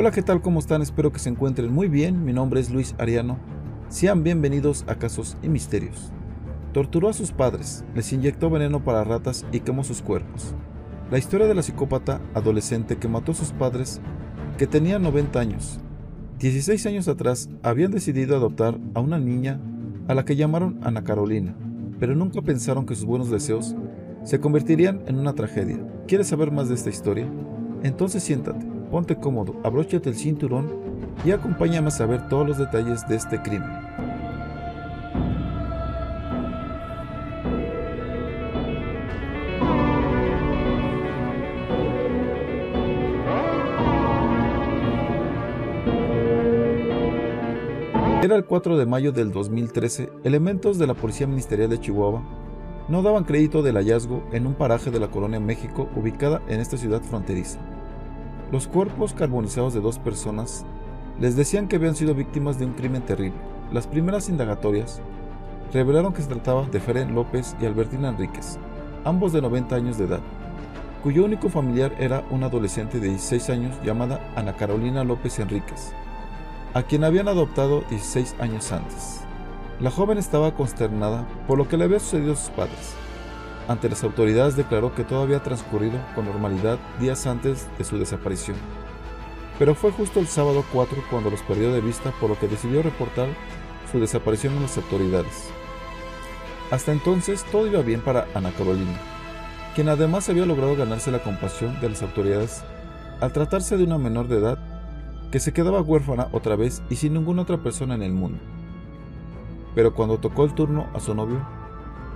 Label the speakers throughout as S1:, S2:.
S1: Hola, ¿qué tal? ¿Cómo están? Espero que se encuentren muy bien. Mi nombre es Luis Ariano. Sean bienvenidos a Casos y Misterios. Torturó a sus padres, les inyectó veneno para ratas y quemó sus cuerpos. La historia de la psicópata adolescente que mató a sus padres, que tenía 90 años. 16 años atrás habían decidido adoptar a una niña a la que llamaron Ana Carolina, pero nunca pensaron que sus buenos deseos se convertirían en una tragedia. ¿Quieres saber más de esta historia? Entonces siéntate, ponte cómodo, abróchate el cinturón y acompáñame a saber todos los detalles de este crimen. Era el 4 de mayo del 2013, elementos de la Policía Ministerial de Chihuahua no daban crédito del hallazgo en un paraje de la colonia México ubicada en esta ciudad fronteriza. Los cuerpos carbonizados de dos personas les decían que habían sido víctimas de un crimen terrible. Las primeras indagatorias revelaron que se trataba de Feren López y Albertina Enríquez, ambos de 90 años de edad, cuyo único familiar era una adolescente de 16 años llamada Ana Carolina López Enríquez, a quien habían adoptado 16 años antes. La joven estaba consternada por lo que le había sucedido a sus padres. Ante las autoridades declaró que todo había transcurrido con normalidad días antes de su desaparición. Pero fue justo el sábado 4 cuando los perdió de vista por lo que decidió reportar su desaparición a las autoridades. Hasta entonces todo iba bien para Ana Carolina, quien además había logrado ganarse la compasión de las autoridades al tratarse de una menor de edad que se quedaba huérfana otra vez y sin ninguna otra persona en el mundo. Pero cuando tocó el turno a su novio,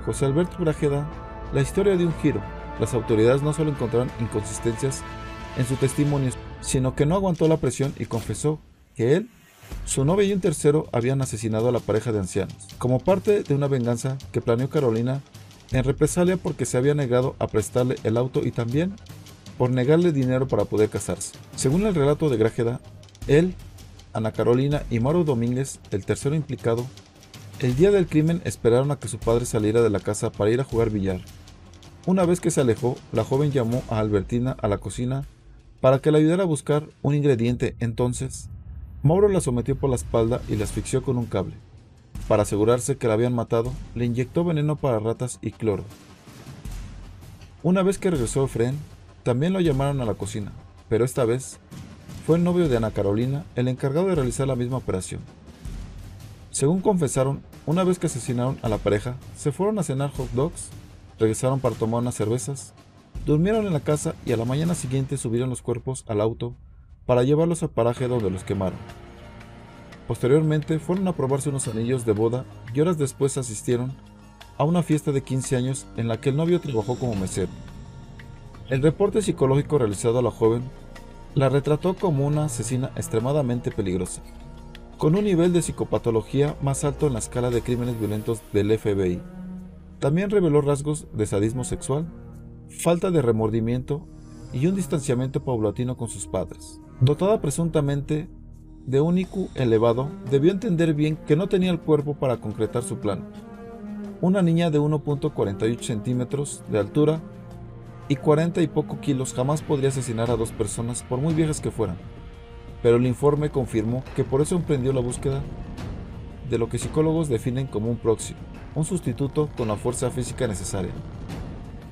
S1: José Alberto Brajeda, la historia dio un giro. Las autoridades no solo encontraron inconsistencias en su testimonio, sino que no aguantó la presión y confesó que él, su novia y un tercero habían asesinado a la pareja de ancianos, como parte de una venganza que planeó Carolina en represalia porque se había negado a prestarle el auto y también por negarle dinero para poder casarse. Según el relato de Grajeda, él, Ana Carolina y Mauro Domínguez, el tercero implicado, el día del crimen esperaron a que su padre saliera de la casa para ir a jugar billar. Una vez que se alejó, la joven llamó a Albertina a la cocina para que le ayudara a buscar un ingrediente. Entonces, Mauro la sometió por la espalda y la asfixió con un cable. Para asegurarse que la habían matado, le inyectó veneno para ratas y cloro. Una vez que regresó Efren, también lo llamaron a la cocina, pero esta vez fue el novio de Ana Carolina el encargado de realizar la misma operación. Según confesaron, una vez que asesinaron a la pareja, se fueron a cenar hot dogs, regresaron para tomar unas cervezas, durmieron en la casa y a la mañana siguiente subieron los cuerpos al auto para llevarlos al paraje donde los quemaron. Posteriormente fueron a probarse unos anillos de boda y horas después asistieron a una fiesta de 15 años en la que el novio trabajó como mesero. El reporte psicológico realizado a la joven la retrató como una asesina extremadamente peligrosa con un nivel de psicopatología más alto en la escala de crímenes violentos del FBI. También reveló rasgos de sadismo sexual, falta de remordimiento y un distanciamiento paulatino con sus padres. Dotada presuntamente de un IQ elevado, debió entender bien que no tenía el cuerpo para concretar su plan. Una niña de 1.48 centímetros de altura y 40 y poco kilos jamás podría asesinar a dos personas por muy viejas que fueran pero el informe confirmó que por eso emprendió la búsqueda de lo que psicólogos definen como un próximo, un sustituto con la fuerza física necesaria.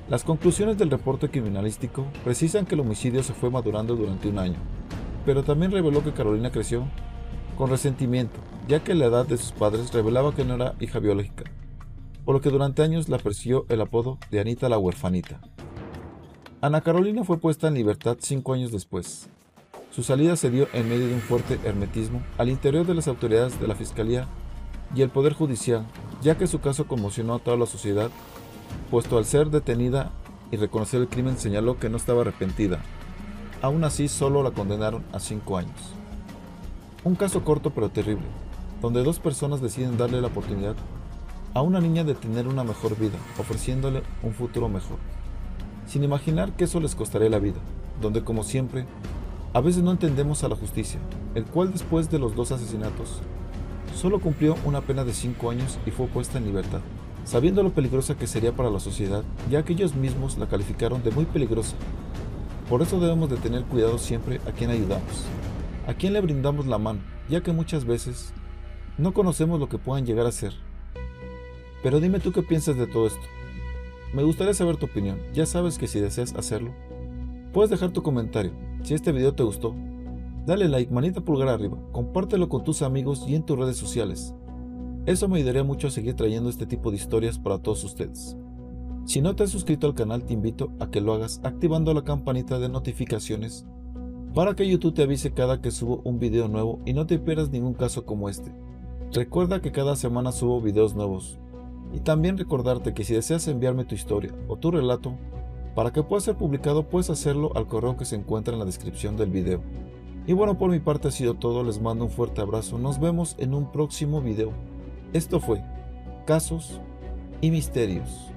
S1: Las conclusiones del reporte criminalístico precisan que el homicidio se fue madurando durante un año, pero también reveló que Carolina creció con resentimiento, ya que la edad de sus padres revelaba que no era hija biológica, por lo que durante años la persiguió el apodo de Anita la huerfanita. Ana Carolina fue puesta en libertad cinco años después, su salida se dio en medio de un fuerte hermetismo al interior de las autoridades de la Fiscalía y el Poder Judicial, ya que su caso conmocionó a toda la sociedad, puesto al ser detenida y reconocer el crimen señaló que no estaba arrepentida. Aún así, solo la condenaron a cinco años. Un caso corto pero terrible, donde dos personas deciden darle la oportunidad a una niña de tener una mejor vida, ofreciéndole un futuro mejor, sin imaginar que eso les costaría la vida, donde como siempre a veces no entendemos a la justicia, el cual después de los dos asesinatos, solo cumplió una pena de 5 años y fue puesta en libertad, sabiendo lo peligrosa que sería para la sociedad, ya que ellos mismos la calificaron de muy peligrosa. Por eso debemos de tener cuidado siempre a quien ayudamos, ¿A quién le brindamos la mano? Ya que muchas veces no conocemos lo que puedan llegar a ser. Pero dime tú qué piensas de todo esto. Me gustaría saber tu opinión. Ya sabes que si deseas hacerlo, puedes dejar tu comentario. Si este video te gustó, dale like, manita pulgar arriba, compártelo con tus amigos y en tus redes sociales. Eso me ayudaría mucho a seguir trayendo este tipo de historias para todos ustedes. Si no te has suscrito al canal te invito a que lo hagas activando la campanita de notificaciones para que YouTube te avise cada que subo un video nuevo y no te pierdas ningún caso como este. Recuerda que cada semana subo videos nuevos. Y también recordarte que si deseas enviarme tu historia o tu relato, para que pueda ser publicado puedes hacerlo al correo que se encuentra en la descripción del video. Y bueno, por mi parte ha sido todo, les mando un fuerte abrazo, nos vemos en un próximo video. Esto fue Casos y Misterios.